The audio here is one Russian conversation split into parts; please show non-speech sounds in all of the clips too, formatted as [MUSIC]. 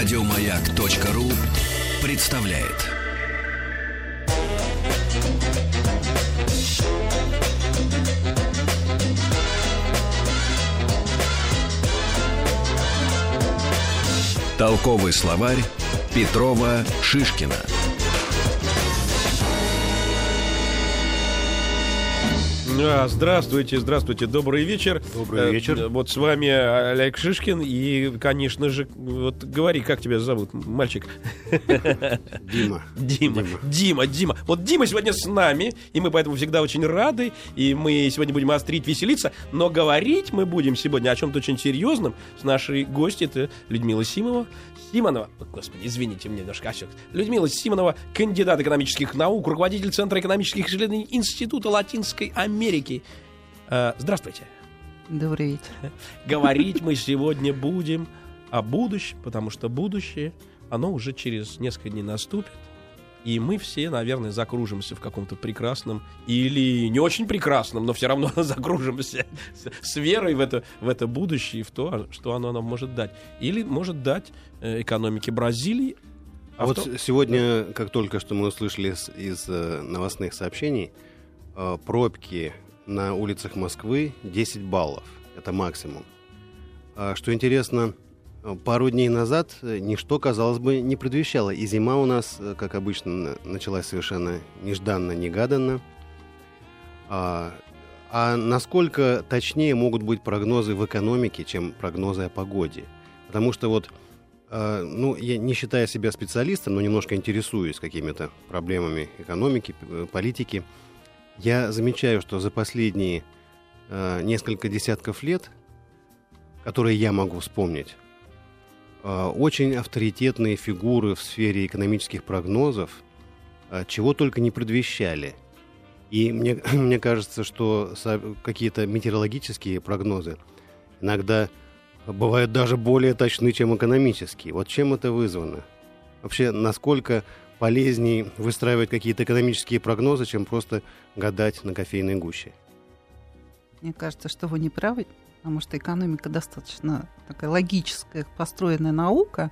Радиомаяк.ру представляет. Толковый словарь Петрова Шишкина. А, Здравствуйте, здравствуйте, добрый вечер. Добрый Э, вечер. э, Вот с вами Олег Шишкин и, конечно же, вот говори, как тебя зовут, мальчик? [LAUGHS] Дима. Дима. Дима, Дима. Вот Дима сегодня с нами, и мы поэтому всегда очень рады, и мы сегодня будем острить, веселиться, но говорить мы будем сегодня о чем-то очень серьезном с нашей гостью, это Людмила Симова. Симонова, господи, извините, мне немножко осек. Людмила Симонова, кандидат экономических наук, руководитель Центра экономических исследований Института Латинской Америки. Э, Здравствуйте. Добрый вечер. Говорить мы [LAUGHS] сегодня будем о будущем, потому что будущее, оно уже через несколько дней наступит. И мы все, наверное, закружимся в каком-то прекрасном или не очень прекрасном, но все равно [LAUGHS] закружимся с, верой в это, в это будущее и в то, что оно нам может дать. Или может дать э, экономике Бразилии. А вот сегодня, как только что мы услышали с- из э, новостных сообщений, э, пробки на улицах Москвы 10 баллов. Это максимум. А Что интересно, пару дней назад э, ничто, казалось бы, не предвещало. И зима у нас, э, как обычно, на- началась совершенно нежданно-негаданно. А, а насколько точнее могут быть прогнозы в экономике, чем прогнозы о погоде? Потому что вот Э, Ну, я не считая себя специалистом, но немножко интересуюсь какими-то проблемами экономики, э, политики, я замечаю, что за последние э, несколько десятков лет, которые я могу вспомнить, э, очень авторитетные фигуры в сфере экономических прогнозов э, чего только не предвещали. И мне, [CLEARS THROAT] мне кажется, что какие-то метеорологические прогнозы иногда бывают даже более точны, чем экономические. Вот чем это вызвано? Вообще, насколько полезнее выстраивать какие-то экономические прогнозы, чем просто гадать на кофейной гуще? Мне кажется, что вы не правы, потому что экономика достаточно такая логическая, построенная наука.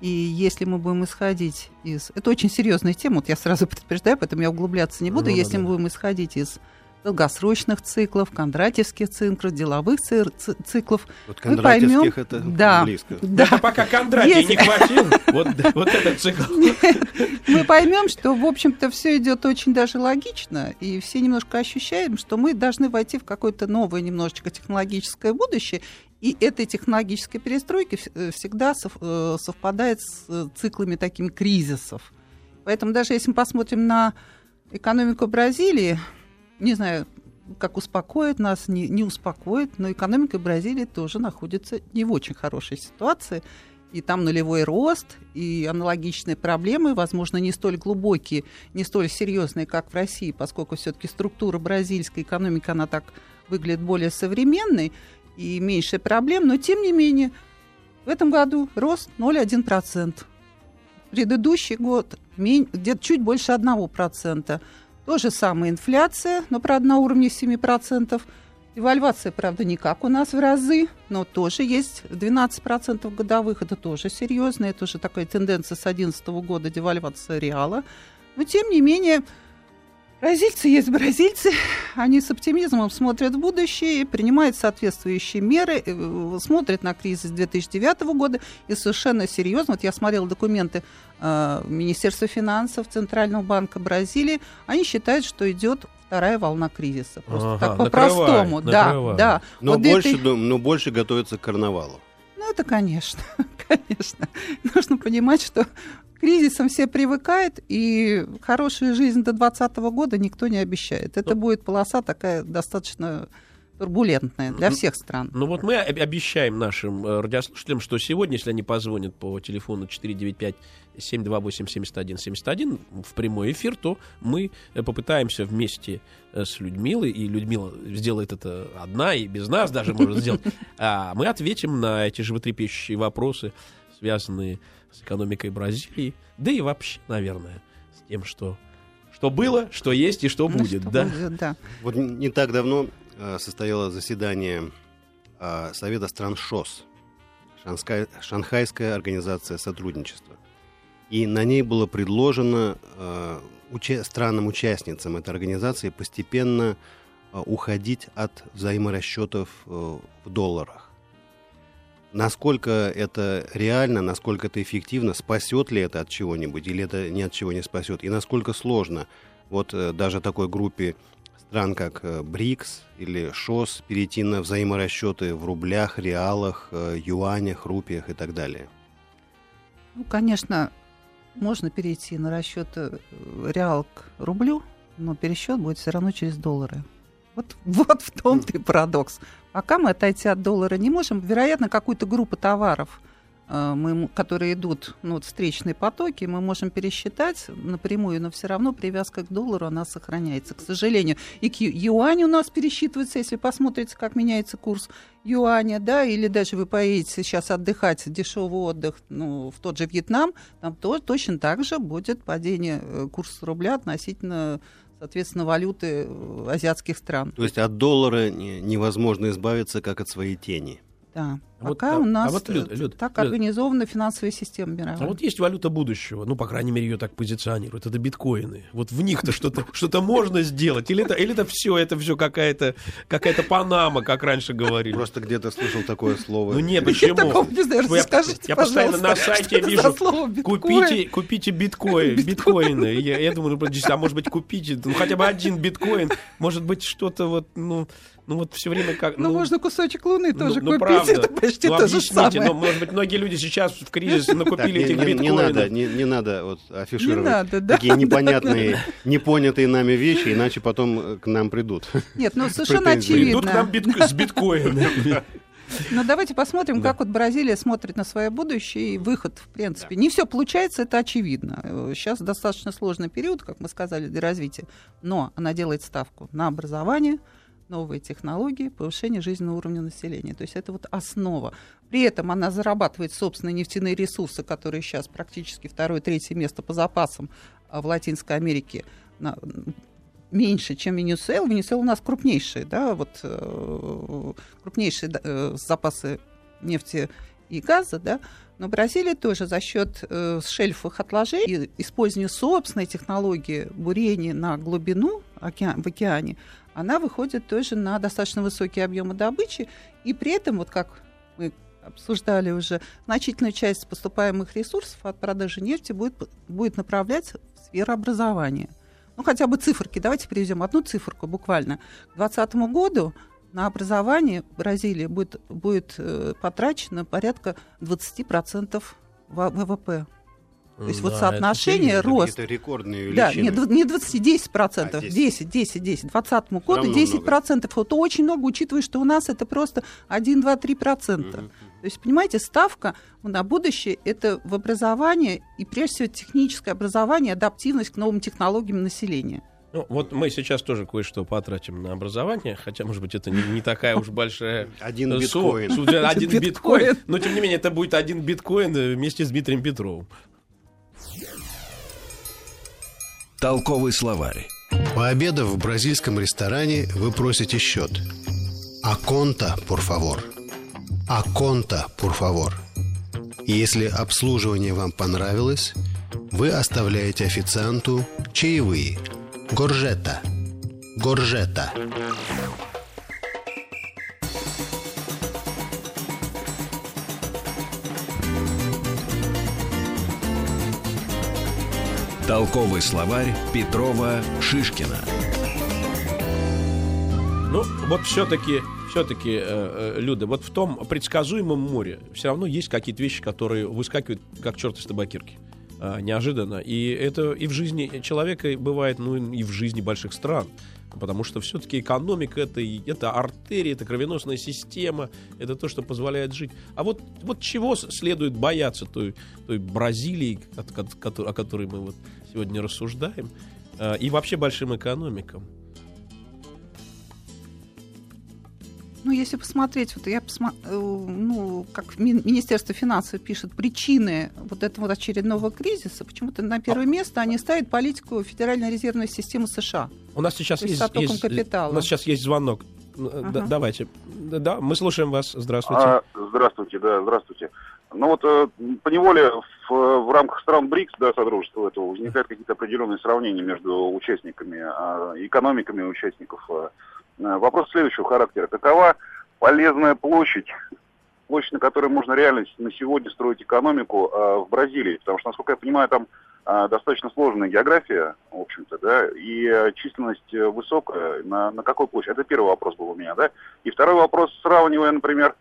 И если мы будем исходить из... Это очень серьезная тема, вот я сразу [LAUGHS] предупреждаю, поэтому я углубляться не буду. Ну, если да-да. мы будем исходить из долгосрочных циклов, кондратьевских циклов, деловых ци- ци- циклов, Вот Мы поймем- это да. близко. да, Это пока Кондратий Есть- не хватил. Вот, вот этот [LAUGHS] цикл. мы поймем, что, в общем-то, все идет очень даже логично, и все немножко ощущаем, что мы должны войти в какое-то новое немножечко технологическое будущее, и этой технологической перестройки э, всегда э, совпадает с э, циклами такими кризисов. Поэтому даже если мы посмотрим на экономику Бразилии, не знаю, как успокоит нас, не, не успокоит, но экономика Бразилии тоже находится не в очень хорошей ситуации. И там нулевой рост, и аналогичные проблемы, возможно, не столь глубокие, не столь серьезные, как в России, поскольку все-таки структура бразильской экономики, она так выглядит более современной и меньше проблем, но тем не менее в этом году рост 0,1%. Предыдущий год где-то чуть больше 1%. То же самое инфляция, но, правда, на уровне 7%. Девальвация, правда, не как у нас в разы, но тоже есть 12% годовых. Это тоже серьезно. Это уже такая тенденция с 2011 года девальвация реала. Но, тем не менее, бразильцы есть бразильцы. Они с оптимизмом смотрят в будущее, принимают соответствующие меры, э, смотрят на кризис 2009 года и совершенно серьезно. Вот я смотрела документы э, Министерства финансов Центрального банка Бразилии. Они считают, что идет вторая волна кризиса. Просто Ага, так по-простому. Да, да. Но, Вот больше, это- ду- но больше готовятся к карнавалу. ну, это, конечно, [LAUGHS] конечно. Нужно понимать, что кризисам все привыкают, и хорошую жизнь до 2020 года никто не обещает. Это Ну. будет полоса такая достаточно турбулентная для Ну, всех стран. Ну вот мы об- обещаем нашим э, радиослушателям, что сегодня, если они позвонят по телефону 495-728-7171 в прямой эфир, то мы э, попытаемся вместе э, с Людмилой, и Людмила сделает это одна и без нас даже может сделать, [LAUGHS] а мы ответим на эти животрепещущие вопросы, связанные с экономикой Бразилии, да и вообще, наверное, с тем, что, что было, что есть и что Ну, будет, что да? будет, да. Вот не так давно э, состояло заседание э, Совета стран ШОС, Шанскай- Шанхайская организация сотрудничества. И на ней было предложено э, уча- странам-участницам этой организации постепенно э, уходить от взаиморасчетов э, в долларах. Насколько это реально, насколько это эффективно, спасет ли это от чего-нибудь, или это ни от чего не спасет, и насколько сложно вот э, даже такой группе стран, как э, БРИКС или ШОС, перейти на взаиморасчеты в рублях, реалах, э, юанях, рупиях и так далее. Ну, конечно, можно перейти на расчет реал к рублю, но пересчет будет все равно через доллары. Вот, [LAUGHS] вот в том-то и парадокс. Пока мы отойти от доллара не можем, вероятно, какую-то группу товаров, э, мы, которые идут, ну, вот встречные потоки, мы можем пересчитать напрямую, но все равно привязка к доллару, она сохраняется, к сожалению. И к юаню у нас пересчитывается, если посмотрите, как меняется курс юаня, да, или даже вы поедете сейчас отдыхать, дешевый отдых, ну, в тот же Вьетнам, там тоже точно так же будет падение э, курса рубля относительно, соответственно, валюты э, азиатских стран. То есть от доллара не- невозможно избавиться, как от своей тени. Да. А вот, Пока а- у а нас вот, Люд, э, Люд, так Люд. организована финансовая система мировая. А вот есть валюта будущего, ну, по крайней мере, ее так позиционируют. Это биткоины. Вот в них-то что-то [LAUGHS] что можно сделать. Или это, или это все, это все какая-то какая-то Панама, как раньше говорили. Просто где-то слышал такое слово. Ну почему? не Ну, я- постоянно на сайте вижу? Купите, купите биткоин, [LAUGHS] биткоины. Я, думаю, ну, а может быть, купите ну, хотя бы один биткоин. Может быть, что-то вот, ну, ну вот все время как... Ну, можно кусочек Луны ну, тоже ну, купить, правда. это почти ну, то же самое. но, может быть, многие люди сейчас в кризисе Так, накупили этих не- не биткоинов. надо, не, не надо вот афишировать да, такие да, непонятные, непонятые нами вещи, иначе потом э, к нам придут. Нет, ну совершенно Претензии. Идут к нам очевидно. с биткоинами. [LAUGHS] Но давайте посмотрим, Да. как вот Бразилия смотрит на свое будущее и выход, в принципе. Не все получается, это очевидно. Сейчас достаточно сложный период, как мы сказали, для развития. Но она делает ставку на образование, новые технологии, повышение жизненного уровня населения. То есть это вот основа. При этом она зарабатывает собственные нефтяные ресурсы, которые сейчас практически второе, третье место по запасам а, в Латинской Америке на- меньше, чем Венесуэла. Венесуэла у нас крупнейшие, да, вот э, крупнейшие э, запасы нефти и газа, да, но Бразилия тоже за счет э, шельфовых отложений и использования собственной технологии бурения на глубину океан- в океане, она выходит тоже на достаточно высокие объемы добычи, и при этом, вот как мы обсуждали уже, значительную часть поступаемых ресурсов от продажи нефти будет, будет направлять в сферу образования. Ну, хотя бы циферки. Давайте приведем одну циферку буквально. К 2020 году на образование в Бразилии будет, будет э, потрачено порядка 20% во- ВВП. То есть вот Да, соотношение это рост. Это рекордные Да, величины. нет, дв- не 20, 10 процентов, А, 10, 10, 10. К 2020 году равно 10 много. процентов. Вот очень много, учитывая, что у нас это просто 1, 2, 3 процента. Мгм. То есть, понимаете, ставка на будущее это в образование и прежде всего техническое образование, адаптивность к новым технологиям населения. Ну, вот мы сейчас тоже кое-что потратим на образование, хотя, может быть, это не, не такая уж большая [LAUGHS] Один э, биткоин. Су- Один Один биткоин. Но, тем не менее, это будет один биткоин э, вместе с Дмитрием Петровым. Толковый словарь. Пообедав в бразильском ресторане, вы просите счет. Аконта, favor. Аконта, favor. Если обслуживание вам понравилось, вы оставляете официанту чаевые. Горжета. Горжета. Толковый словарь Петрова Шишкина. Ну, вот все-таки, все-таки, Люда, вот в том предсказуемом море все равно есть какие-то вещи, которые выскакивают как черт из табакирки. А, неожиданно. И это и в жизни человека бывает, ну и в жизни больших стран. Потому что все-таки экономика это, это артерия, это кровеносная система, это то, что позволяет жить. А вот, вот чего следует бояться той, той Бразилии, кото- о которой мы вот сегодня рассуждаем, а, и вообще большим экономикам? Ну, если посмотреть, вот я посма- э, ну, как Ми- Министерство финансов пишет, причины вот этого вот очередного кризиса, почему-то на первое место они ставят политику Федеральной резервной системы США. У нас сейчас есть есть, капитала. у нас сейчас есть звонок. Ага. Да, давайте. Да, мы слушаем вас. Здравствуйте. А, здравствуйте, да, здравствуйте. Ну вот э, по неволе в, в рамках стран БРИКС, да, содружества этого, возникают какие-то определенные сравнения между участниками, э, экономиками участников. Э, вопрос следующего характера. Какова полезная площадь, площадь, на которой можно реально на сегодня строить экономику э, в Бразилии? Потому что, насколько я понимаю, там э, достаточно сложная география, в общем-то, да, и э, численность высокая. На, на какой площади? Это первый вопрос был у меня, да. И второй вопрос, сравнивая, например,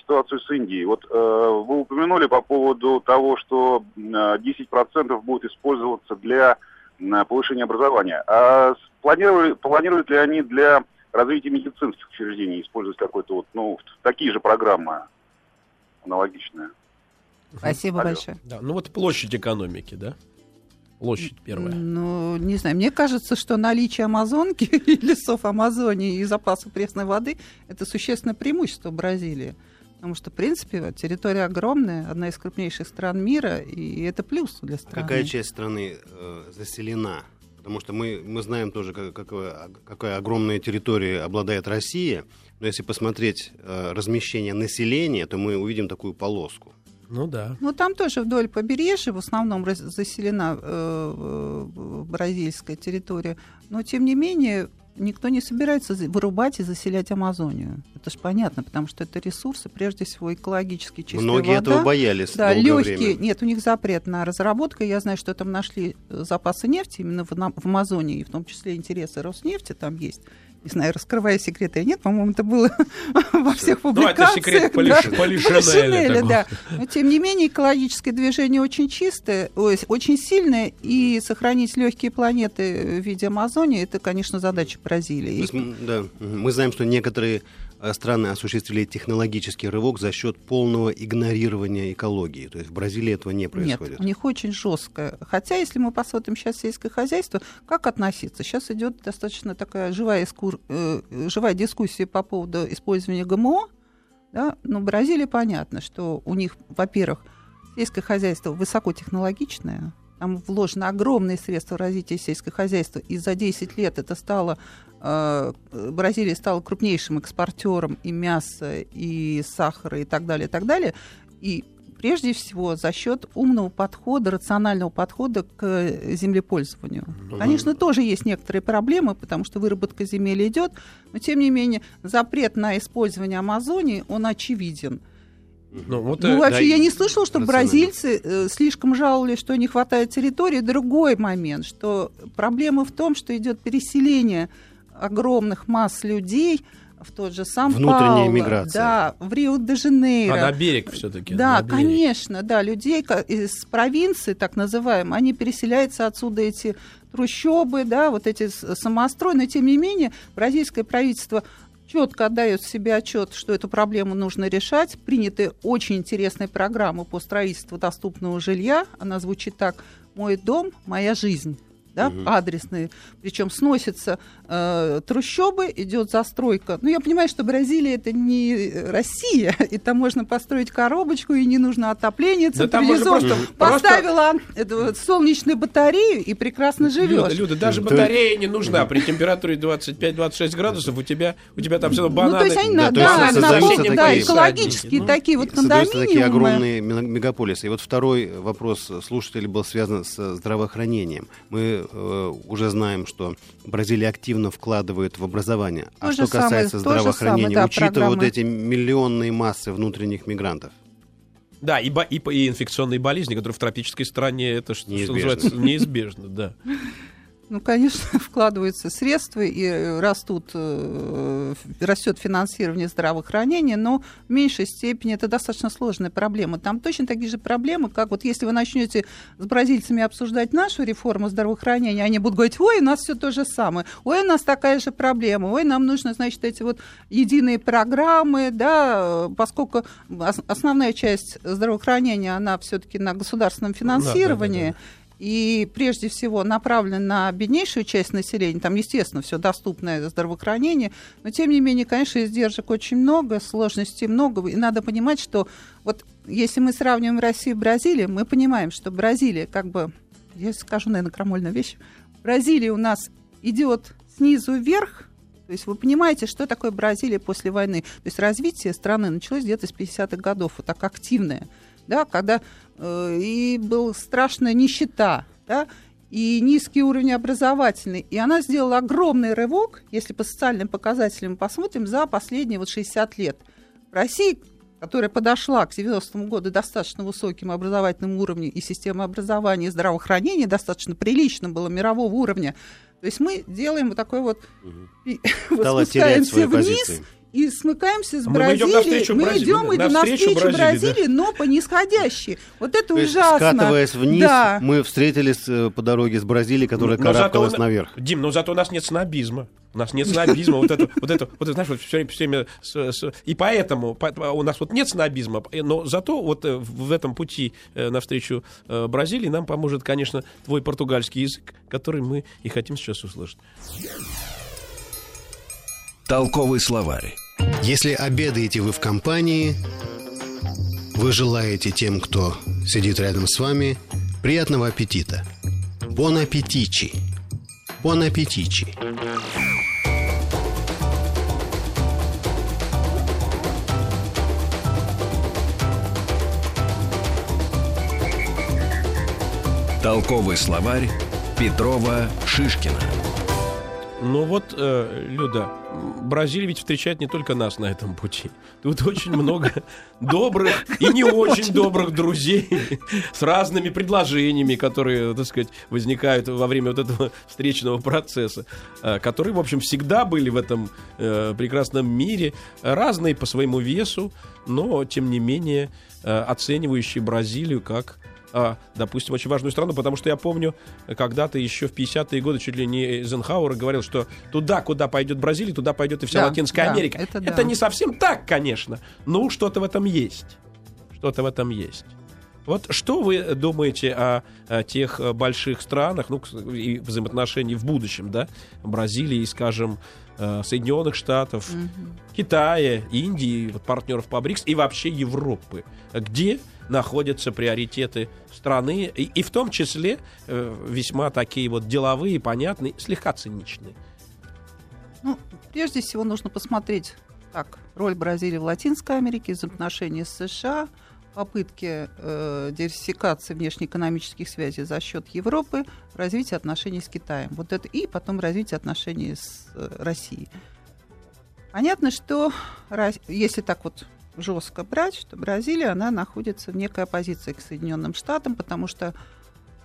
ситуацию с Индией. Вот э, вы упомянули по поводу того, что э, 10% будет использоваться для э, повышения образования. А планируют, планируют ли они для развития медицинских учреждений использовать какой-то вот, ну, такие же программы аналогичные? Спасибо Алло. большое. Да, ну вот площадь экономики, да? Площадь первая. Ну, не знаю. Мне кажется, что наличие Амазонки [LAUGHS] и лесов Амазонии и запасов пресной воды – это существенное преимущество Бразилии. Потому что, в принципе, территория огромная, одна из крупнейших стран мира, и это плюс для страны. Какая часть страны э, заселена? Потому что мы, мы знаем тоже, как, какое, какая огромная территория обладает Россия. Но если посмотреть э, размещение населения, то мы увидим такую полоску. Ну да. Ну там тоже вдоль побережья в основном заселена э, бразильская территория, но тем не менее никто не собирается вырубать и заселять Амазонию. Это же понятно, потому что это ресурсы, прежде всего, экологически чистая Многие вода. этого боялись Да, легкие. Нет, у них запрет на разработку. Я знаю, что там нашли запасы нефти именно в, в Амазонии, и в том числе интересы Роснефти там есть не знаю, раскрывая секреты или нет, по-моему, это было [LAUGHS] во всех публикациях. Ну, это секрет Полишинеля, да. Но, тем не менее, экологическое движение очень чистое, очень сильное, и сохранить легкие планеты в виде Амазонии, это, конечно, задача Бразилии. Да, мы знаем, что некоторые страны осуществили технологический рывок за счет полного игнорирования экологии. То есть в Бразилии этого не происходит. Нет, у них очень жестко. Хотя, если мы посмотрим сейчас сельское хозяйство, как относиться? Сейчас идет достаточно такая живая, искур... э, живая дискуссия по поводу использования ГМО. Да? Но в Бразилии понятно, что у них, во-первых, сельское хозяйство высокотехнологичное, там вложено огромные средства в развитие сельского хозяйства, и за 10 лет это стало Бразилия стала крупнейшим экспортером и мяса, и сахара, и так далее, и так далее. И прежде всего за счет умного подхода, рационального подхода к землепользованию. Ну, Конечно, да. тоже есть некоторые проблемы, потому что выработка земель идет, но тем не менее запрет на использование Амазонии, он очевиден. Ну, вот, ну вообще, да, я не слышала, что бразильцы э, слишком жаловались, что не хватает территории. Другой момент, что проблема в том, что идет переселение огромных масс людей в тот же сам Внутренняя миграция. Да, в Рио-де-Жанейро. А на берег все-таки. Да, конечно, да, людей из провинции, так называемые, они переселяются отсюда эти трущобы, да, вот эти самострой, но тем не менее бразильское правительство четко отдает себе отчет, что эту проблему нужно решать. Приняты очень интересные программы по строительству доступного жилья. Она звучит так «Мой дом, моя жизнь» да, угу. адресные, причем сносятся э, трущобы, идет застройка. Ну, я понимаю, что Бразилия это не Россия, [LAUGHS] и там можно построить коробочку, и не нужно отопление, централизован. Да просто, Поставила просто... эту, солнечную батарею и прекрасно живешь. Люда, Люда даже батарея не нужна. При температуре 25-26 градусов у тебя, у тебя там все равно бананы. Ну, то есть они, да, да, да, на, да, экологические ну, такие вот кондоминиумы. такие огромные мегаполисы. И вот второй вопрос слушателей был связан с здравоохранением. Мы э, уже знаем, что Бразилия активно вкладывает в образование. То а что касается самое, здравоохранения, самое, да, учитывая программы. вот эти миллионные массы внутренних мигрантов? Да, и, и, и инфекционные болезни, которые в тропической стране, это что, что называется, неизбежно, да. [LAUGHS] Ну, конечно, [LAUGHS] вкладываются средства и э, растут, э, растет финансирование здравоохранения, но в меньшей степени это достаточно сложная проблема. Там точно такие же проблемы, как вот если вы начнете с бразильцами обсуждать нашу реформу здравоохранения, они будут говорить, ой, у нас все то же самое, ой, у нас такая же проблема, ой, нам нужно, значит, эти вот единые программы, да, поскольку основная часть здравоохранения, она все-таки на государственном финансировании, да, да, да, да и прежде всего направлен на беднейшую часть населения, там, естественно, все доступное здравоохранение, но, тем не менее, конечно, издержек очень много, сложностей много, и надо понимать, что вот если мы сравниваем Россию и Бразилию, мы понимаем, что Бразилия, как бы, я скажу, наверное, крамольную вещь, Бразилия у нас идет снизу вверх, То есть вы понимаете, что такое Бразилия после войны. То есть развитие страны началось где-то с 50-х годов, вот так активное, да, когда э, и была страшная нищета, да, и низкий уровень образовательный. И она сделала огромный рывок, если по социальным показателям посмотрим, за последние вот 60 лет. Россия, которая подошла к 90-му году достаточно высоким образовательным уровнем и система образования и здравоохранения достаточно прилично было мирового уровня, то есть мы делаем вот такой вот, угу. [LAUGHS] спускаемся вниз, позиции и смыкаемся с а Бразилией. Мы, идем мы идем и навстречу Бразилии, Бразилии да? но по нисходящей. Вот это То ужасно. скатываясь вниз, да. мы встретились э, по дороге с Бразилией, которая но карабкалась зато, наверх. Дим, но зато у нас нет снобизма. У нас нет снобизма, вот это, вот это, вот это, знаешь, вот все время, все время с, с, и поэтому у нас вот нет снобизма, но зато вот э, в этом пути э, навстречу Бразилии нам поможет, конечно, твой португальский язык, который мы и хотим сейчас услышать. Толковый словарь. Если обедаете вы в компании, вы желаете тем, кто сидит рядом с вами, приятного аппетита. Бон аппетичи. Бон аппетичи. Толковый словарь Петрова Шишкина. Ну вот, э, Люда, Бразилия ведь встречает не только нас на этом пути. Тут очень много добрых и не очень добрых друзей с разными предложениями, которые, так сказать, возникают во время вот этого встречного процесса, э, которые, в общем, всегда были в этом э, прекрасном мире, разные по своему весу, но, тем не менее, э, оценивающие Бразилию как а, допустим, очень важную страну, потому что я помню, когда-то еще в 50-е годы чуть ли не Эйзенхауэр говорил, что туда, куда пойдет Бразилия, туда пойдет и вся да, Латинская да, Америка. Это, да. это не совсем так, конечно, но что-то в этом есть. Что-то в этом есть. Вот что вы думаете о, о тех больших странах, ну, и взаимоотношений в будущем, да, Бразилии, скажем, э, Соединенных Штатов, угу. Китая, Индии, вот партнеров по БРИКС и вообще Европы, где находятся приоритеты страны, и, и в том числе э, весьма такие вот деловые, понятные, слегка циничные. Ну, прежде всего нужно посмотреть так, роль Бразилии в Латинской Америке, взаимоотношения с США, попытки э, диверсификации внешнеэкономических связей за счет Европы, развитие отношений с Китаем. Вот это и потом развитие отношений с э, Россией. Понятно, что если так вот жестко брать, что Бразилия, она находится в некой оппозиции к Соединенным Штатам, потому что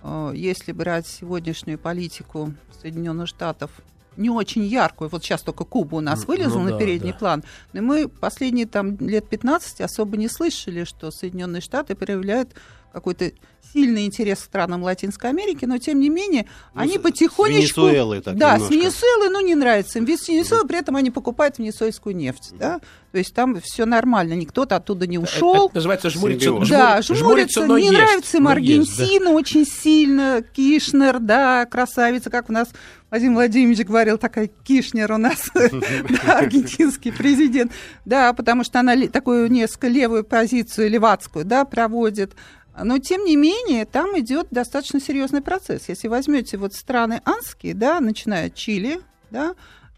э, если брать сегодняшнюю политику Соединенных Штатов не очень яркую. Вот сейчас только Куба у нас вылезла ну, на да, передний да. план. Но мы последние там лет 15 особо не слышали, что Соединенные Штаты проявляют какой-то сильный интерес к странам Латинской Америки, но тем не менее ну, они потихонечку... С Венесуэлы так Да, немножко. с Венесуэлы, ну, не нравится им. С Венесуэлы при этом они покупают венесуэльскую нефть, да? То есть там все нормально, никто-то оттуда не ушел. Это, это называется жмуриться. Жмур, да, жмуриться, жмуриться но не есть, нравится им Аргентина есть, да. [LAUGHS] очень сильно, Кишнер, да, красавица, как у нас Владимир Владимирович говорил, такая Кишнер у нас, [LAUGHS] аргентинский президент, да, потому что она такую несколько левую позицию, левацкую, да, проводит. Но, тем не менее, там идет достаточно серьезный процесс. Если возьмете вот страны анские, да, начиная от Чили, да,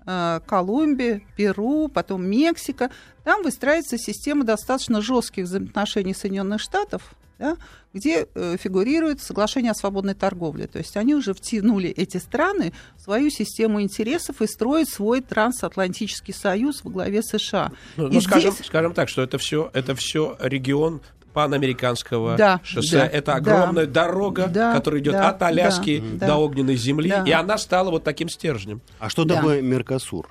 э, Колумбия, Перу, потом Мексика, там выстраивается система достаточно жестких взаимоотношений Соединенных Штатов, да, где э, фигурирует соглашение о свободной торговле. То есть они уже втянули эти страны в свою систему интересов и строят свой трансатлантический союз во главе США. Ну, ну скажем, скажем так, что это все, это все регион панамериканского да, шоссе. Да, это огромная да, дорога, да, которая идет да, от Аляски да, до огненной земли, да. и она стала вот таким стержнем. А что да. такое Меркосур?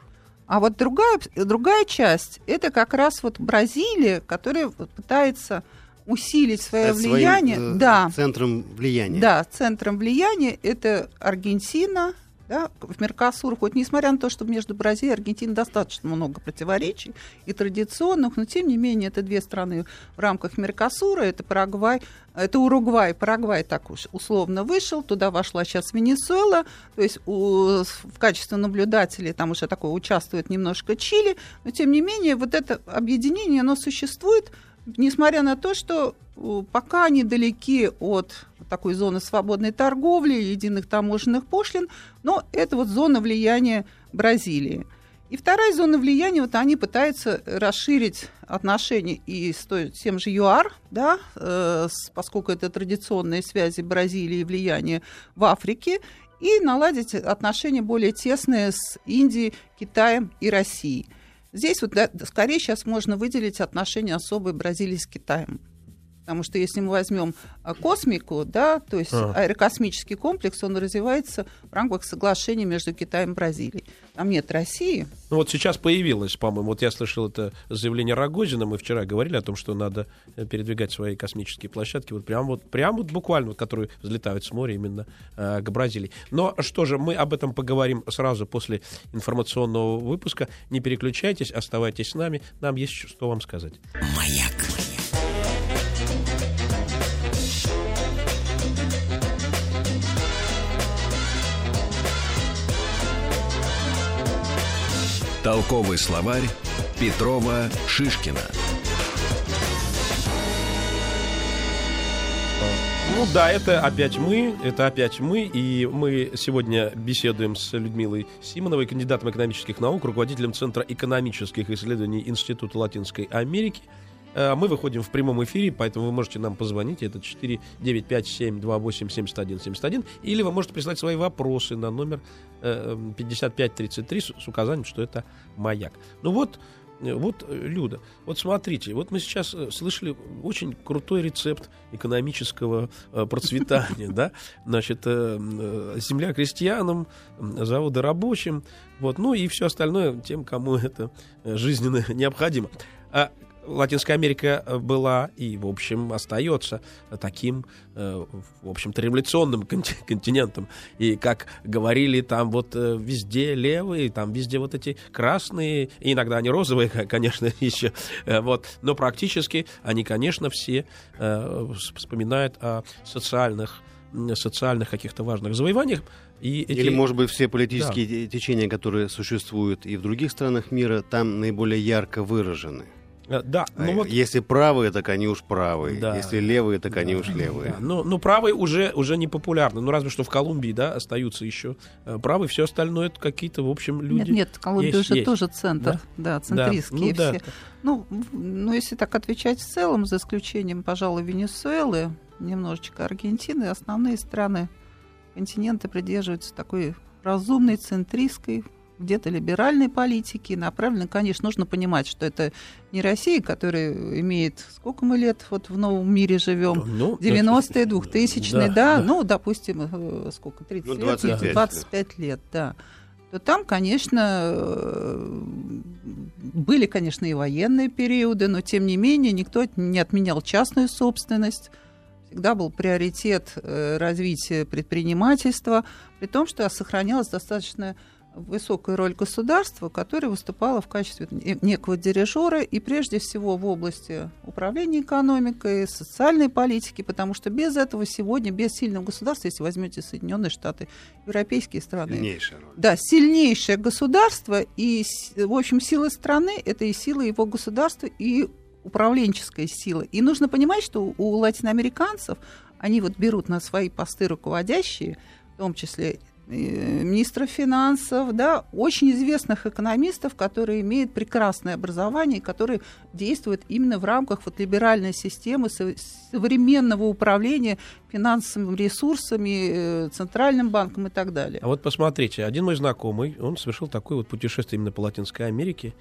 А вот другая, другая часть, это как раз вот Бразилия, которая пытается усилить свое Стать влияние. Своим, э, да. Центром влияния. Да, центром влияния это Аргентина, да, в Меркосур, хоть несмотря на то, что между Бразилией и Аргентиной достаточно много противоречий и традиционных, но тем не менее это две страны в рамках Меркосура, это Парагвай, это Уругвай, Парагвай так уж условно вышел, туда вошла сейчас Венесуэла, то есть у, в качестве наблюдателей там уже такое участвует немножко Чили, но тем не менее вот это объединение, оно существует, несмотря на то, что пока они далеки от такой зоны свободной торговли, единых таможенных пошлин, но это вот зона влияния Бразилии. И вторая зона влияния, вот они пытаются расширить отношения и с тем же ЮАР, да, э, поскольку это традиционные связи Бразилии и влияние в Африке, и наладить отношения более тесные с Индией, Китаем и Россией. Здесь вот скорее сейчас можно выделить отношения особые Бразилии с Китаем. Потому что если мы возьмем а, космику, да, то есть А. аэрокосмический комплекс, он развивается в рамках соглашений между Китаем и Бразилией. Там нет России. Ну вот сейчас появилось, по-моему, вот я слышал это заявление Рогозина, мы вчера говорили о том, что надо э, передвигать свои космические площадки, вот прям вот, прям вот буквально, вот, которые взлетают с моря именно э, к Бразилии. Но что же, мы об этом поговорим сразу после информационного выпуска. Не переключайтесь, оставайтесь с нами, нам есть что вам сказать. Маяк. Толковый словарь Петрова Шишкина. Ну да, это опять мы, это опять мы, и мы сегодня беседуем с Людмилой Симоновой, кандидатом экономических наук, руководителем Центра экономических исследований Института Латинской Америки. Э, Мы выходим в прямом эфире, поэтому вы можете нам позвонить, это 495-728-7171, или вы можете прислать свои вопросы на номер э, 5533 с указанием, что это маяк. Ну вот, э, вот, Люда, вот смотрите, вот мы сейчас слышали очень крутой рецепт экономического процветания, [LAUGHS] да, значит, земля крестьянам, заводы рабочим, вот, ну и все остальное тем, кому это жизненно [LAUGHS] необходимо. А Латинская Америка э, была и, в общем, остается таким, э, в общем-то, революционным конти- [LAUGHS] континентом. И, как говорили, там вот э, везде левые, там везде вот эти красные, и иногда они розовые, ко- [LAUGHS] конечно, еще. Вот. Но практически они, конечно, все вс- вспоминают о социальных социальных каких-то важных завоеваниях. И эти... Или, может быть, все политические те- течения, которые существуют и в других странах мира, там наиболее ярко выражены. Э, Да, ну вот Если правые, так они уж правые. Да. Если левые, так они уж левые. Да, ну, ну, правые уже, уже не популярны. Ну, разве что в Колумбии, да, остаются еще э, правые. Все остальное это какие-то, в общем, люди. Нет, нет, Колумбия есть, же есть. тоже центр, да, центристские Ну, да. все. Ну, в- ну, если так отвечать в целом, за исключением, пожалуй, Венесуэлы, немножечко Аргентины, основные страны континента придерживаются такой разумной, центристской, где-то либеральной политики, направленной, конечно, нужно понимать, что это не Россия, которая имеет, сколько мы лет вот в новом мире живем, Ну, 90-е, 2000-е, да, да. ну, допустим, э, сколько, 30 Ну, лет, 25 лет. 25 лет, да, то там, конечно, э, были, конечно, и военные периоды, но, тем не менее, никто не отменял частную собственность, всегда был приоритет э, развития предпринимательства, при том, что сохранялась достаточно высокая роль государства, которое выступало в качестве не- некого дирижера и прежде всего в области управления экономикой, социальной политики, потому что без этого сегодня, без сильного государства, если возьмете Соединенные Штаты, европейские страны, Сильнейшая роль. да, сильнейшее государство, и, в общем, сила страны – это и сила его государства, и управленческая сила. И нужно понимать, что у латиноамериканцев, они вот берут на свои посты руководящие, в том числе министров финансов, да, очень известных экономистов, которые имеют прекрасное образование, которые действуют именно в рамках вот либеральной системы со- современного управления финансовыми ресурсами, э, центральным банком и так далее. А вот посмотрите, один мой знакомый, он совершил такое вот путешествие именно по Латинской Америке,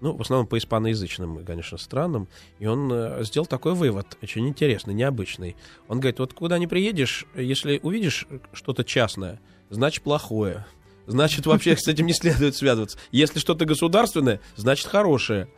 ну, в основном по испаноязычным, конечно, странам, и он э, сделал такой вывод, очень интересный, необычный. Он говорит, вот куда не приедешь, если увидишь что-то частное, значит плохое. Значит, вообще с этим не следует связываться. Если что-то государственное, значит хорошее.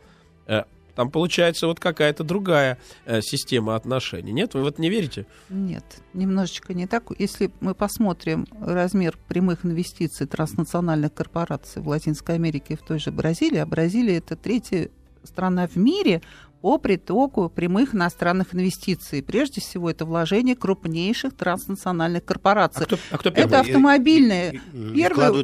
Э, Там получается вот какая-то другая э, система отношений. Нет, вы в это не верите? Нет, немножечко не так. Если мы посмотрим размер прямых инвестиций транснациональных корпораций в Латинской Америке и в той же Бразилии, а Бразилия это третья страна в мире по притоку прямых иностранных инвестиций. Прежде всего, это вложение крупнейших транснациональных корпораций. А кто, а кто первый? это автомобильные. И-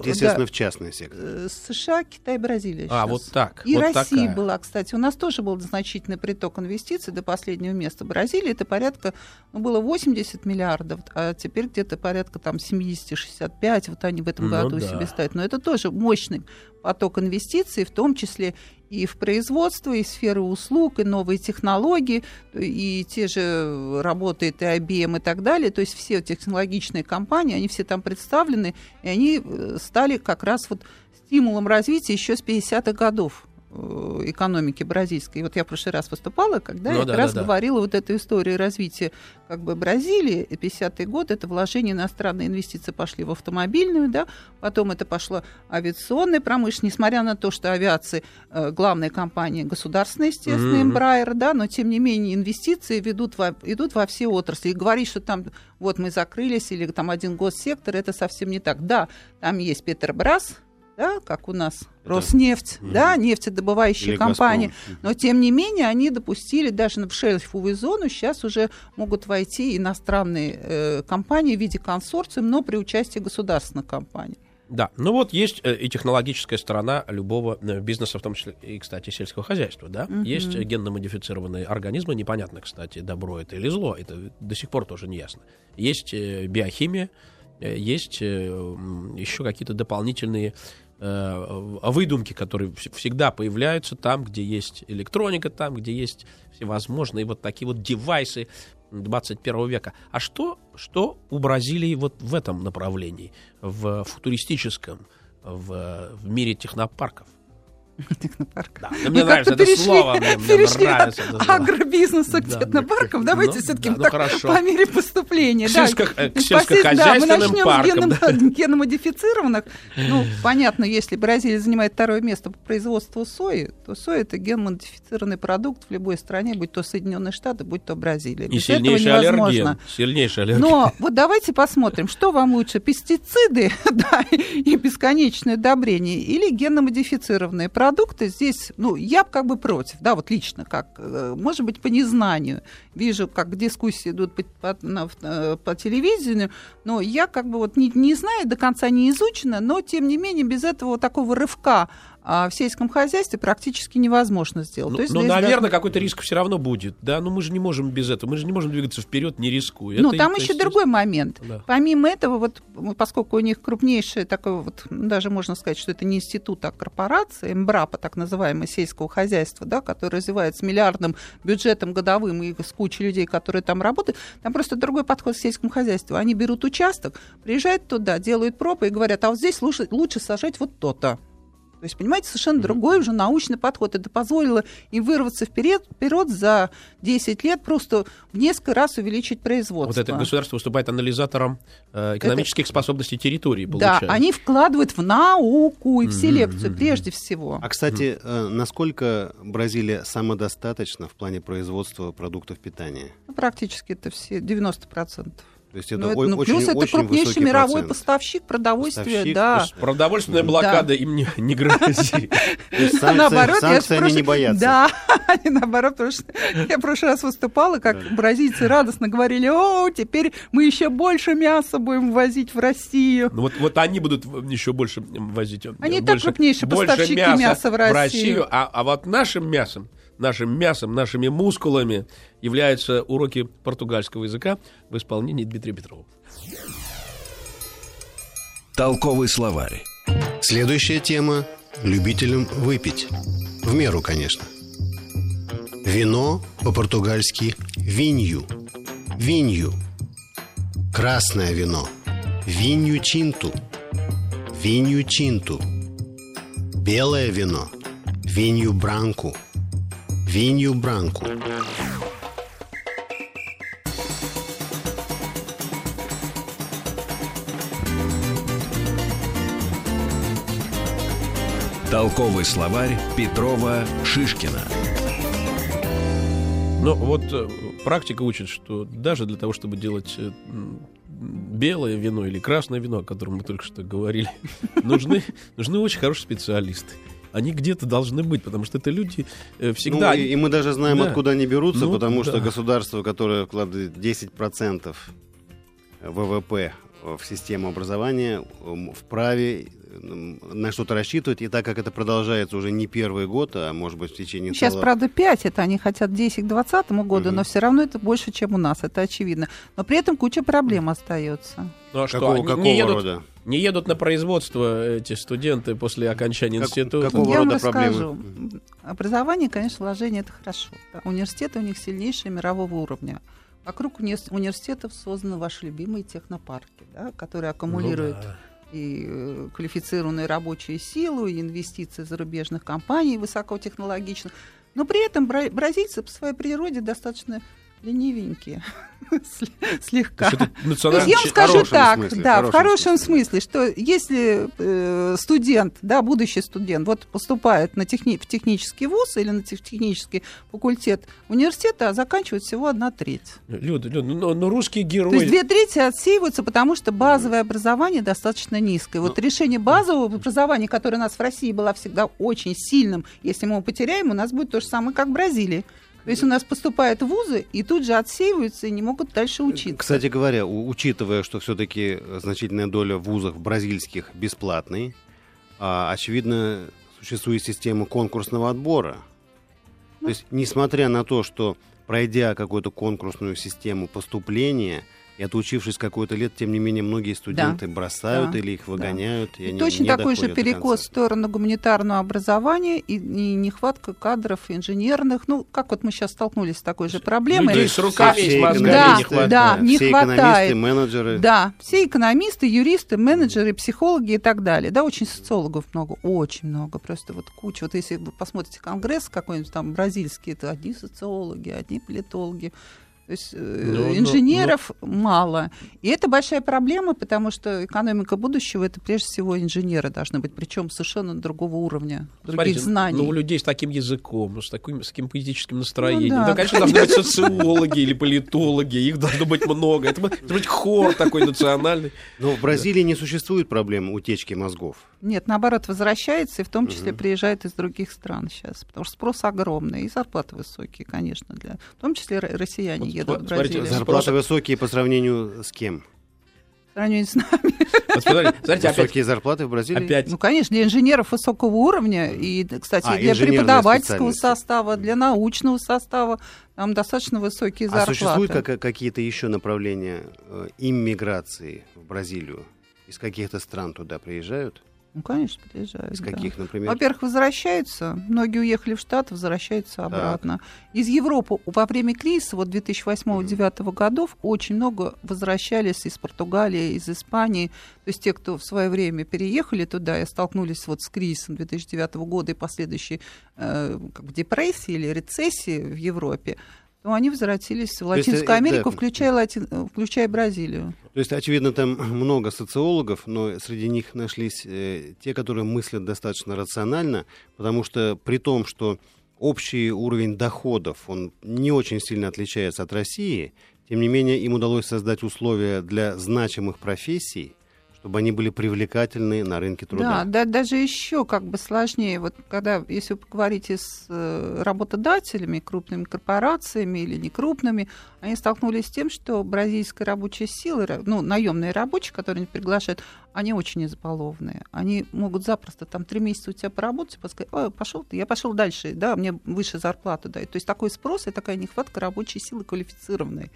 естественно, да. в частный сектор. Э, США, Китай, Бразилия. А, вот так. И вот Россия такая. была, кстати. У нас тоже был значительный приток инвестиций до последнего места. Бразилия это порядка, ну, было 80 миллиардов, а теперь где-то порядка там 70-65, вот они в этом Ну году да. себе ставят. Но это тоже мощный поток инвестиций, в том числе и в производство, и в сферы услуг, и новые технологии, и те же работает и IBM и так далее. То есть все технологичные компании, они все там представлены, и они э, стали как раз вот стимулом развития еще с 50-х годов экономики бразильской. И вот я в прошлый раз выступала, когда Ну я да, как раз да, да. говорила вот эту историю развития как бы Бразилии. И 50-й год это вложение иностранные инвестиции пошли в автомобильную, да, потом это пошло авиационная промышленность, несмотря на то, что авиация э, главная компания государственная, естественно. Embraer, да, но тем не менее инвестиции ведут во, идут во все отрасли. И говорить, что там вот мы закрылись или там один госсектор, это совсем не так. Да, там есть Петербрас, да, как у нас Роснефть, Мгм. да, нефтедобывающие Или компании. «Газпром». Но, тем не менее, они допустили даже в шельфовую зону, сейчас уже могут войти иностранные э, компании в виде консорциум, но при участии государственных компаний. Да, ну вот есть э, и технологическая сторона любого э, бизнеса, в том числе и, кстати, сельского хозяйства, да. Мгм. Есть э, генно-модифицированные организмы, непонятно, кстати, добро это или зло, это до сих пор тоже не ясно. Есть биохимия, есть еще какие-то дополнительные выдумки, которые вс- всегда появляются там, где есть электроника, там, где есть всевозможные вот такие вот девайсы 21 века. А что, что у Бразилии вот в этом направлении, в футуристическом, в, в мире технопарков? [LAUGHS] Технопарк. Да, ну, мне Мы нравится это перешли- слово, мне, мне нравится от это слово. агробизнеса к Да, технопаркам. ну, Давайте ну, все-таки да, ну, хорошо. по мере поступления. К да. сельско- к Непосредственно, да, мы сельскохозяйственным начнем с да. [LAUGHS] геномодифицированных. Ну, понятно, если Бразилия занимает второе место по производству сои, то соя это генмодифицированный продукт в любой стране, будь то Соединенные Штаты, будь то Бразилия. И Без сильнейший невозможно. аллерген. Сильнейший аллерген. Но вот давайте посмотрим, что вам лучше, пестициды [LAUGHS] да, и бесконечное удобрение или генно-модифицированные продукты. Здесь, ну, я как бы против, да, вот лично, как, э, может быть, по незнанию. Вижу, как дискуссии идут по, по- э, по телевидению, но я как бы вот не, не знаю, до конца не изучена, но, тем не менее, без этого вот такого рывка а, в сельском хозяйстве практически невозможно сделать. Ну, То есть ну, наверное, должны- какой-то риск все равно будет. Да, но мы же не можем без этого. Мы же не можем двигаться вперед, не рискуя. Ну, Это- там это еще другой момент. Да. Помимо этого, вот поскольку у них крупнейшая такой вот, ну, даже можно сказать, что это не институт, а корпорация, МБРАПа, так называемое сельского хозяйства, да, которое развивается с миллиардным бюджетом годовым и с кучей людей, которые там работают, там просто другой подход к сельскому хозяйству. Они берут участок, приезжают туда, делают пропы и говорят, а вот здесь лучше, лучше сажать вот то-то. То есть, понимаете, совершенно другой уже научный подход. Это позволило им вырваться вперед, вперед за 10 лет, просто в несколько раз увеличить производство. Вот это государство выступает анализатором э, экономических способностей территории, Да, получается. они вкладывают в науку и в селекцию мгм, прежде всего. А, кстати, э, насколько Бразилия самодостаточна в плане производства продуктов питания? Ну, практически это все 90%. То есть это, Ну, это- ну, очень, плюс это очень крупнейший мировой процент. поставщик продовольствия, Поставщик, да. Продовольственная блокада им не, не грозит. А наоборот, я санкции они не боятся. Да, [LAUGHS] они наоборот, потому что [LAUGHS] я в прошлый раз выступала, как бразильцы радостно говорили, о, теперь мы еще больше мяса будем возить в Россию. Ну, Вот, вот они будут еще больше возить. э, Они и так крупнейшие поставщики мяса в Россию. а, а вот нашим мясом, нашим мясом, нашими мускулами являются уроки португальского языка в исполнении Дмитрия Петрова. Толковый словарь. Следующая тема – любителям выпить. В меру, конечно. Вино по-португальски «винью». Винью. Красное вино. Винью чинту. Винью чинту. Белое вино. Винью бранку. Винью бранку. Толковый словарь Петрова Шишкина. Но вот э, практика учит, что даже для того, чтобы делать э, белое вино или красное вино, о котором мы только что говорили, [LAUGHS] нужны, нужны очень хорошие специалисты. Они где-то должны быть, потому что это люди э, всегда... Ну, и, и мы даже знаем, Да. откуда они берутся, Ну, потому что да. государство, которое вкладывает 10% ВВП в систему образования, вправе на что-то рассчитывать. И так как это продолжается уже не первый год, а может быть в течение Сейчас, целого... правда, 5, это они хотят 10 к 2020 году, Мгм. но все равно это больше, чем у нас, это очевидно. Но при этом куча проблем остается. Ну а что, Какого, они какого не, едут, рода? не едут на производство эти студенты после окончания Как- института? какого Я вам рода проблемы? расскажу. Образование, конечно, вложение это хорошо. Университеты у них сильнейшие мирового уровня. Вокруг уни- университетов созданы ваши любимые технопарки, да, которые аккумулируют Ну да. и э, квалифицированную рабочую силу, и инвестиции зарубежных компаний высокотехнологичных. Но при этом бра- бразильцы по своей природе достаточно ленивенькие, [LAUGHS] Сле- слегка. То есть это То есть национальный я вам скажу так, смысле, да, в хорошем смысле. смысле, что если э, студент, да, будущий студент, вот поступает на техни- в технический вуз или на тех- технический факультет университета, а заканчивает всего одна треть. Люда, Люда, ну, ну, русские То герои... есть две трети отсеиваются, потому что базовое образование достаточно низкое. Ну. Вот решение базового образования, которое у нас в России было всегда очень сильным, если мы его потеряем, у нас будет то же самое, как в Бразилии. То есть у нас поступают в вузы и тут же отсеиваются и не могут дальше учиться. Кстати говоря, учитывая, что все-таки значительная доля вузов бразильских бесплатные, а, очевидно, существует система конкурсного отбора. То есть, несмотря на то, что пройдя какую-то конкурсную систему поступления и отучившись какое-то лет, тем не менее, многие студенты бросают Да. или их выгоняют. И И они точно не такой же перекос в сторону гуманитарного образования и, и нехватка кадров инженерных. Ну, как вот мы сейчас столкнулись с такой же проблемой. Людей с руками и с Все мозгами Да, не хватает. да, не все хватает. экономисты, менеджеры. Да, все экономисты, юристы, менеджеры, психологи и так далее. Да, очень социологов много, очень много, просто вот куча. Вот если вы посмотрите конгресс какой-нибудь там бразильский, это одни социологи, одни политологи. То есть э, Ну, ну, инженеров мало. И это большая проблема, потому что экономика будущего это прежде всего инженеры должны быть, причем совершенно другого уровня, других Смотрите, знаний. Ну, у людей с таким языком, с таким, с таким поэтическим настроением. Ну да, да, конечно, должны быть социологи или политологи, их должно быть много. Это должен быть хор такой национальный. Но в Бразилии не существует проблем утечки мозгов. Нет, наоборот, возвращается, и в том числе приезжает из других стран сейчас, потому что спрос огромный, и зарплаты высокие, конечно, для... в том числе ро- россияне Вот едут в Бразилию. Зарплаты высокие по сравнению с кем? В сравнении с нами. Вот смотрите, смотрите, опять, Высокие зарплаты в Бразилии? опять Ну, конечно, для инженеров высокого уровня, и, кстати, А, для преподавательского состава, для научного состава, там достаточно высокие А зарплаты. существуют как- какие-то еще направления э, иммиграции в Бразилию? Из каких-то стран туда приезжают? Ну, конечно, приезжают. Из да. каких, например? Во-первых, возвращаются. Многие уехали в Штаты, возвращаются обратно. Из Европы во время кризиса, вот 2008-2009 годов, очень много возвращались из Португалии, из Испании. То есть те, кто в свое время переехали туда и столкнулись вот с кризисом 2009 года и последующей э, как бы депрессии или рецессии в Европе, то они возвратились в есть, э, Латинскую Америку, да. включая, Латин... включая Бразилию. То есть, очевидно, там [CLEARS THROAT] много социологов, но среди них нашлись э, те, которые мыслят достаточно рационально, потому что при том, что общий уровень доходов, он не очень сильно отличается от России, тем не менее им удалось создать условия для значимых профессий, чтобы они были привлекательны на рынке труда. Да, да, даже еще как бы сложнее. Вот когда, если вы поговорите с э, работодателями, крупными корпорациями или некрупными, они столкнулись с тем, что бразильская рабочая сила, ну, наемные рабочие, которые они приглашают, они очень избалованные. Они могут запросто там три месяца у тебя поработать, и сказать, «Ой, пошел ты, я пошел дальше, да, мне выше зарплату дают. То есть такой спрос и такая нехватка рабочей силы квалифицированной.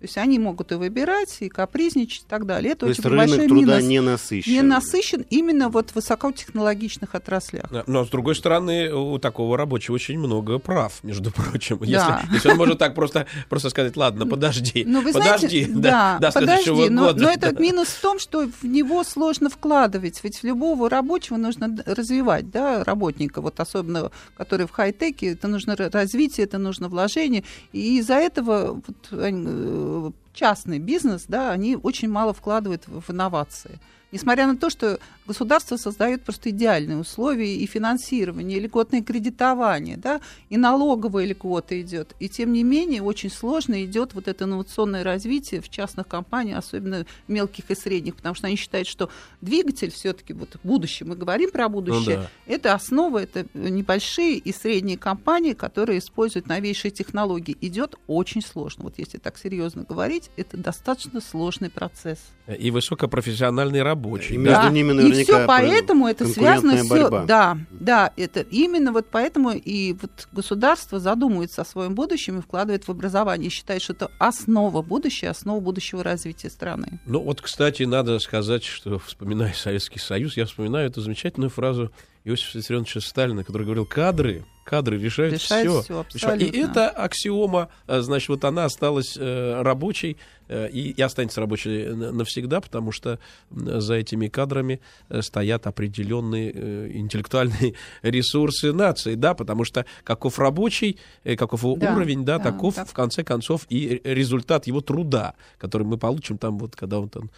То есть они могут и выбирать, и капризничать и так далее. Это То есть очень рынок большой труда минус не насыщен. не насыщен именно вот в высокотехнологичных отраслях. Да, Но, с другой стороны, у такого рабочего очень много прав, между прочим. Если, Да. если он может так просто, просто сказать, ладно, подожди, Ну, вы подожди, знаете, до, да, до подожди, следующего но, года. но этот да. минус в том, что в него сложно вкладывать, ведь любого рабочего нужно развивать, да, работника, вот особенно, который в хай-теке, это нужно ра- развитие, это нужно вложение, и из-за этого вот, они, э, частный бизнес, да, они очень мало вкладывают в в инновации. Несмотря на то, что государство создает просто идеальные условия и финансирование, и льготное кредитование, да, и налоговая льгота идет. И тем не менее очень сложно идет вот это инновационное развитие в частных компаниях, особенно мелких и средних, потому что они считают, что двигатель все-таки вот будущее, мы говорим про будущее, Ну да. это основа, это небольшие и средние компании, которые используют новейшие технологии. Идет очень сложно. Вот если так серьезно говорить, это достаточно сложный процесс. И высокопрофессиональный рабочий. И да. между Да. ними наверняка все поэтому это связано все. борьба. Да, да, это именно вот поэтому и вот государство задумывается о своем будущем и вкладывает в образование, считает, что это основа будущего, основа будущего развития страны. Ну вот, кстати, надо сказать, что, вспоминая Советский Союз, я вспоминаю эту замечательную фразу Иосифа Виссарионовича Сталина, который говорил, кадры, кадры решают, Решают все. всё, И это аксиома, э, значит, вот она осталась э, рабочей э, и, и останется рабочей навсегда, потому что за этими кадрами стоят определенные интеллектуальные [LAUGHS] ресурсы нации, да, потому что каков рабочий, каков его Да, уровень, да, да, таков так. в конце концов и результат его труда, который мы получим там вот, когда он там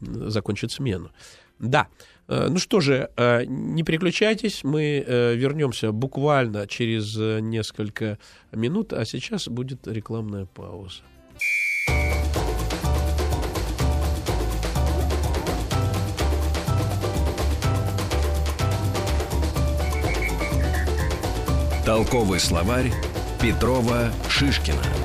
закончит смену. Да. Э, Ну что же, э, не переключайтесь, мы э, вернемся буквально через несколько минут, а сейчас будет рекламная пауза. Толковый словарь Петрова Шишкина.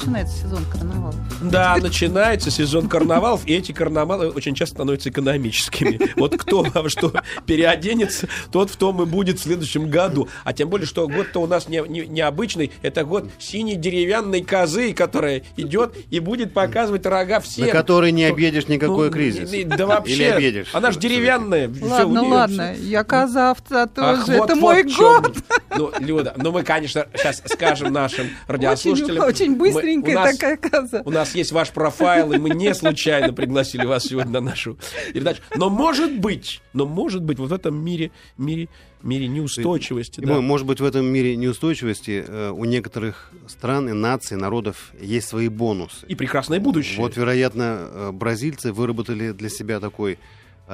Начинается сезон карнавала. Да, начинается сезон карнавалов, и эти карнавалы очень часто становятся экономическими. Вот кто во что переоденется, тот в том и будет в следующем году. А тем более, что год-то у нас не, не- необычный. Это год синей деревянной козы, которая идет и будет показывать рога всем. На который не объедешь никакой Ну, кризис. Да вообще. Или обидишь. Она же деревянная. Ладно, неё ладно, всё. я козавца тоже, Ах, это вот- мой вот год. Ну, Люда, ну мы, конечно, сейчас скажем нашим Очень, радиослушателям. очень мы- быстренькая у нас- такая коза. У нас есть ваш профайл, и мы не случайно пригласили вас сегодня на нашу передачу. Но может быть, но может быть, вот в этом мире, мире, мире неустойчивости, И, да. Может быть, в этом мире неустойчивости э, у некоторых стран и наций, народов есть свои бонусы. И прекрасное будущее. Вот, вероятно, э, бразильцы выработали для себя такой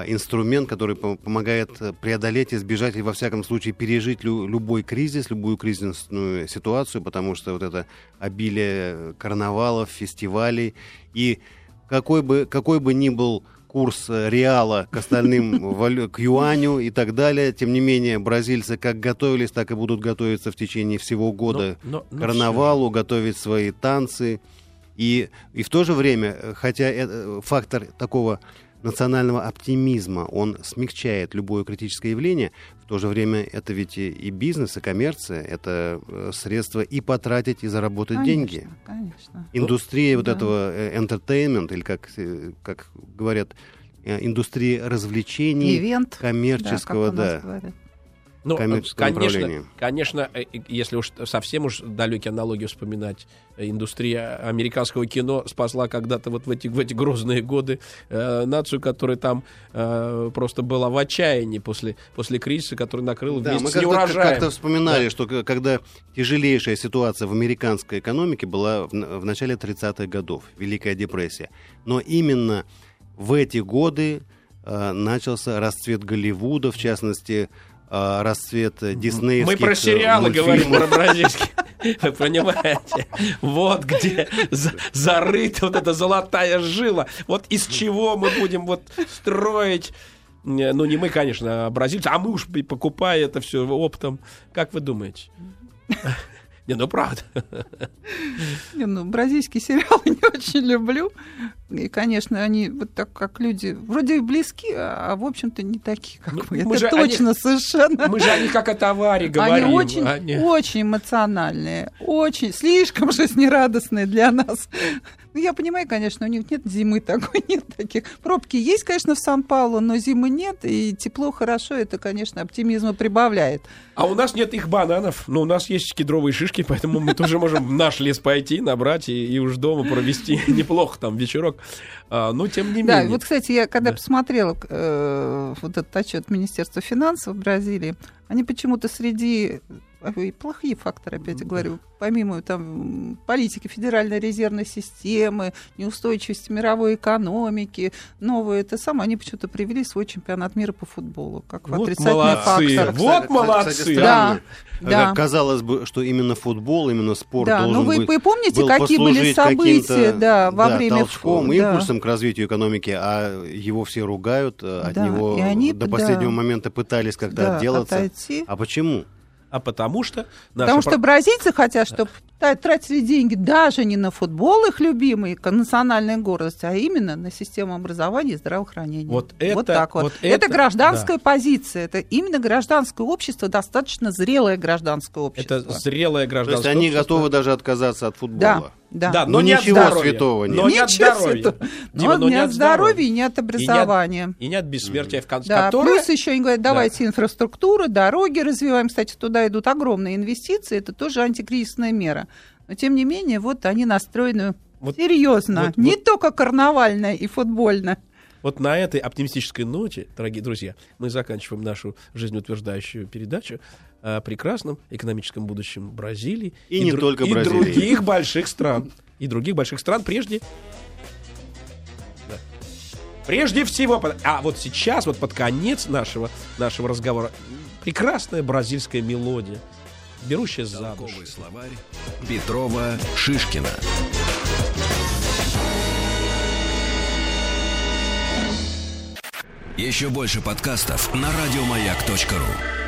инструмент, который по- помогает э, преодолеть, избежать или, во всяком случае, пережить лю- любой кризис, любую кризисную ситуацию, потому что вот это обилие э, карнавалов, фестивалей и какой бы, какой бы ни был курс э, реала к остальным, [LAUGHS] к юаню и так далее. Тем не менее, бразильцы как готовились, так и будут готовиться в течение всего года Но- но- но к карнавалу, готовить свои танцы. И, и в то же время, э, хотя э, фактор такого национального оптимизма, он смягчает любое критическое явление, в то же время это ведь и, бизнес, и коммерция, это э, средства и потратить, и заработать деньги. Конечно, конечно. Индустрия вот да. этого э, entertainment, или как, как говорят, э, индустрия развлечений, Ивент. коммерческого, да, Ну, конечно, конечно, э, если уж совсем уж далекие аналогии вспоминать, э, индустрия американского кино спасла когда-то вот в эти, в эти грозные годы э, нацию, которая там э, просто была в отчаянии после, после кризиса, который накрыл Да, вместе мы с как-то, неурожаем. как-то вспоминали, что к- когда тяжелейшая ситуация в американской экономике была в, в начале 30-х годов, Великая депрессия. Но именно в эти годы э, начался расцвет Голливуда, в частности, расцвет э, диснеевских Мы про э, сериалы говорим, про [LAUGHS] бразильские. Вы понимаете? Вот где за- зарыта вот эта золотая жила. Вот из чего мы будем вот строить ну, не мы, конечно, а бразильцы, а мы уж покупая это все оптом. Как вы думаете? Не, ну правда. Не, ну, бразильские сериалы не очень люблю. И, конечно, они вот так как люди вроде и близки, а, а, в общем-то не такие, как Ну, мы. мы Это же точно совершенно. Мы же о них как о товаре говорим. Они очень, Они- очень эмоциональные, очень, слишком жизнерадостные для нас. Ну, я понимаю, конечно, у них нет зимы такой, нет таких. Пробки есть, конечно, в Сан-Паулу, но зимы нет, и тепло хорошо, это, конечно, оптимизма прибавляет. А у нас нет их бананов, но у нас есть кедровые шишки, поэтому мы тоже можем в наш лес пойти, набрать и, и уж дома провести [LAUGHS] неплохо там вечерок. А, но тем не Да, менее. вот, кстати, я когда Да. посмотрела э, вот этот отчет Министерства финансов в Бразилии, они почему-то среди плохие факторы, опять я говорю, помимо там политики Федеральной резервной системы, неустойчивости мировой экономики, новые это самое, они почему-то привели свой чемпионат мира по футболу, как Вот отрицательный молодцы. фактор. Вот Кстати, молодцы. кстати, Да, да. Казалось бы, что именно футбол, именно спорт Да, должен ну вы, быть вы помните, был какие были события каким-то, да, во да, время толчком, фу- да. импульсом к развитию экономики, а его все ругают, э, от Да, него и они, до да, последнего момента пытались как-то да, отделаться. отойти. А почему? А потому что... Потому что про- бразильцы хотят, чтобы тратили деньги даже не на футбол их любимый, национальная гордость, а именно на систему образования и здравоохранения. Вот это- так вот. вот это, это- гражданская позиция. Это именно гражданское общество, достаточно зрелое гражданское общество. Это зрелое То есть гражданское они общество. готовы даже отказаться от футбола. Да, да. Да, но Ну, не от ничего здоровья. святого нет. Но не от здоровья. святого. Дима, Но не от здоровья и не от образования. И не от бессмертия, в конце Да, которое- плюс еще они говорят, давайте инфраструктуру, дороги развиваем. Кстати, туда идут огромные инвестиции, это тоже антикризисная мера. Но тем не менее, вот они настроены Вот- серьезно, вот- не вот- только карнавально и футбольно. Вот на этой оптимистической ноте, дорогие друзья, мы заканчиваем нашу жизнеутверждающую передачу о прекрасном экономическом будущем Бразилии И не дру- только и Бразилии. других больших стран. И других больших стран прежде. Да. Прежде всего, под- а вот сейчас, вот под конец нашего, нашего разговора, прекрасная бразильская мелодия, берущая за душу. Словарь Петрова Шишкина. Еще больше подкастов на радиомаяк.ру.